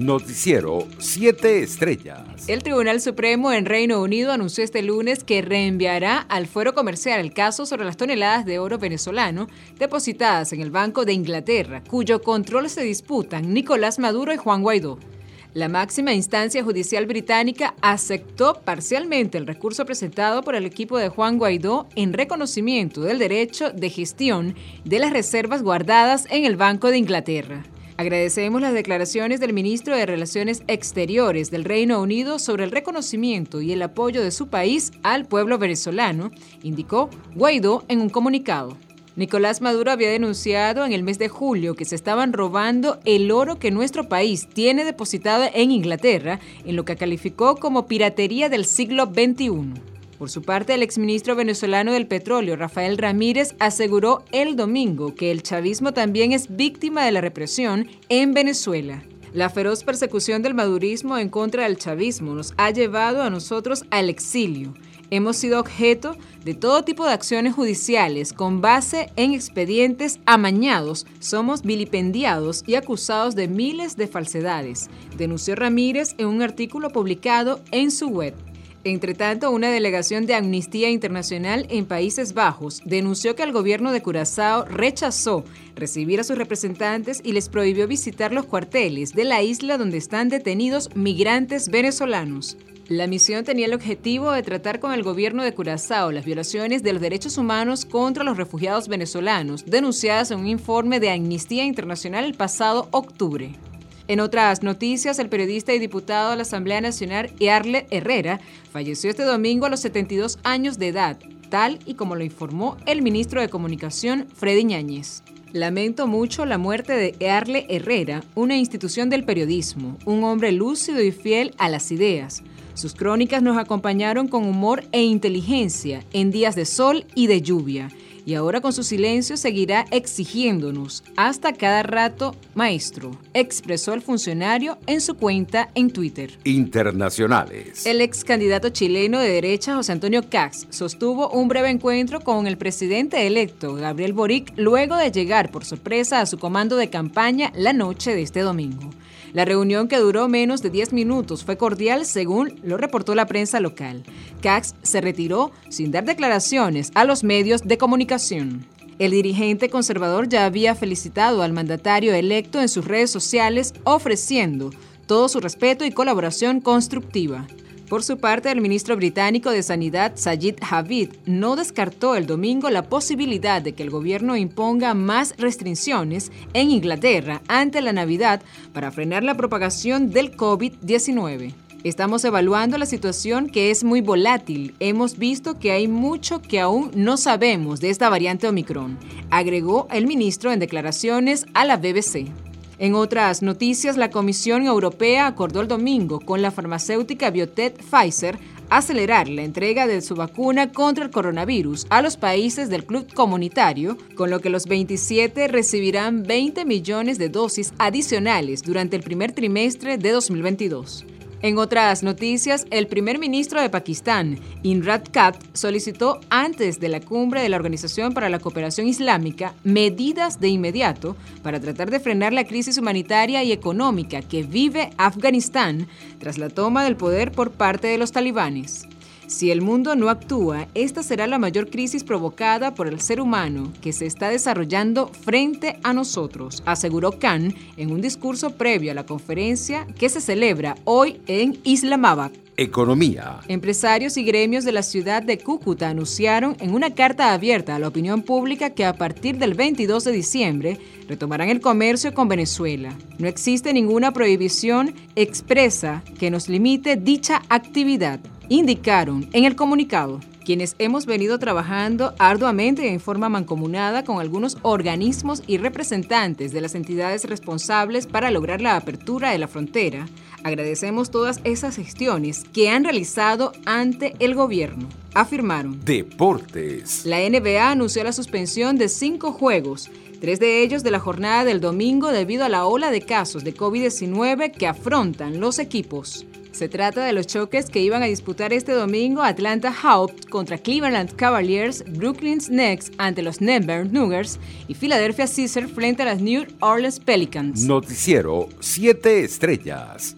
Noticiero 7 Estrellas. El Tribunal Supremo en Reino Unido anunció este lunes que reenviará al fuero comercial el caso sobre las toneladas de oro venezolano depositadas en el Banco de Inglaterra, cuyo control se disputan Nicolás Maduro y Juan Guaidó. La máxima instancia judicial británica aceptó parcialmente el recurso presentado por el equipo de Juan Guaidó en reconocimiento del derecho de gestión de las reservas guardadas en el Banco de Inglaterra. Agradecemos las declaraciones del ministro de Relaciones Exteriores del Reino Unido sobre el reconocimiento y el apoyo de su país al pueblo venezolano, indicó Guaidó en un comunicado. Nicolás Maduro había denunciado en el mes de julio que se estaban robando el oro que nuestro país tiene depositado en Inglaterra, en lo que calificó como piratería del siglo XXI. Por su parte, el exministro venezolano del petróleo, Rafael Ramírez, aseguró el domingo que el chavismo también es víctima de la represión en Venezuela. La feroz persecución del madurismo en contra del chavismo nos ha llevado a nosotros al exilio. Hemos sido objeto de todo tipo de acciones judiciales con base en expedientes amañados. Somos vilipendiados y acusados de miles de falsedades, denunció Ramírez en un artículo publicado en su web. Entre tanto, una delegación de Amnistía Internacional en Países Bajos denunció que el gobierno de Curazao rechazó recibir a sus representantes y les prohibió visitar los cuarteles de la isla donde están detenidos migrantes venezolanos. La misión tenía el objetivo de tratar con el gobierno de Curazao las violaciones de los derechos humanos contra los refugiados venezolanos, denunciadas en un informe de Amnistía Internacional el pasado octubre. En otras noticias, el periodista y diputado de la Asamblea Nacional, Arle Herrera, falleció este domingo a los 72 años de edad, tal y como lo informó el ministro de Comunicación, Freddy Ñáñez. Lamento mucho la muerte de Earle Herrera, una institución del periodismo, un hombre lúcido y fiel a las ideas. Sus crónicas nos acompañaron con humor e inteligencia en días de sol y de lluvia y ahora con su silencio seguirá exigiéndonos hasta cada rato, maestro, expresó el funcionario en su cuenta en Twitter. Internacionales. El ex candidato chileno de derecha, José Antonio Cax, sostuvo un breve encuentro con el presidente electo, Gabriel Boric, luego de llegar por sorpresa a su comando de campaña la noche de este domingo. La reunión, que duró menos de 10 minutos, fue cordial según lo reportó la prensa local. Cax se retiró sin dar declaraciones a los medios de comunicación. El dirigente conservador ya había felicitado al mandatario electo en sus redes sociales ofreciendo todo su respeto y colaboración constructiva. Por su parte, el ministro británico de Sanidad, Sajid Javid, no descartó el domingo la posibilidad de que el gobierno imponga más restricciones en Inglaterra ante la Navidad para frenar la propagación del COVID-19. Estamos evaluando la situación que es muy volátil. Hemos visto que hay mucho que aún no sabemos de esta variante Omicron, agregó el ministro en declaraciones a la BBC. En otras noticias, la Comisión Europea acordó el domingo con la farmacéutica Biotech Pfizer acelerar la entrega de su vacuna contra el coronavirus a los países del club comunitario, con lo que los 27 recibirán 20 millones de dosis adicionales durante el primer trimestre de 2022. En otras noticias, el primer ministro de Pakistán, Imran Khan, solicitó antes de la cumbre de la Organización para la Cooperación Islámica medidas de inmediato para tratar de frenar la crisis humanitaria y económica que vive Afganistán tras la toma del poder por parte de los talibanes. Si el mundo no actúa, esta será la mayor crisis provocada por el ser humano que se está desarrollando frente a nosotros, aseguró Khan en un discurso previo a la conferencia que se celebra hoy en Islamabad. Economía. Empresarios y gremios de la ciudad de Cúcuta anunciaron en una carta abierta a la opinión pública que a partir del 22 de diciembre retomarán el comercio con Venezuela. No existe ninguna prohibición expresa que nos limite dicha actividad indicaron en el comunicado quienes hemos venido trabajando arduamente en forma mancomunada con algunos organismos y representantes de las entidades responsables para lograr la apertura de la frontera, agradecemos todas esas gestiones que han realizado ante el gobierno, afirmaron. Deportes. La NBA anunció la suspensión de cinco juegos, tres de ellos de la jornada del domingo debido a la ola de casos de COVID-19 que afrontan los equipos. Se trata de los choques que iban a disputar este domingo Atlanta Hawks contra Cleveland Cavaliers, Brooklyn Nets ante los Denver Nuggets y Philadelphia Caesar frente a las New Orleans Pelicans. Noticiero 7 Estrellas.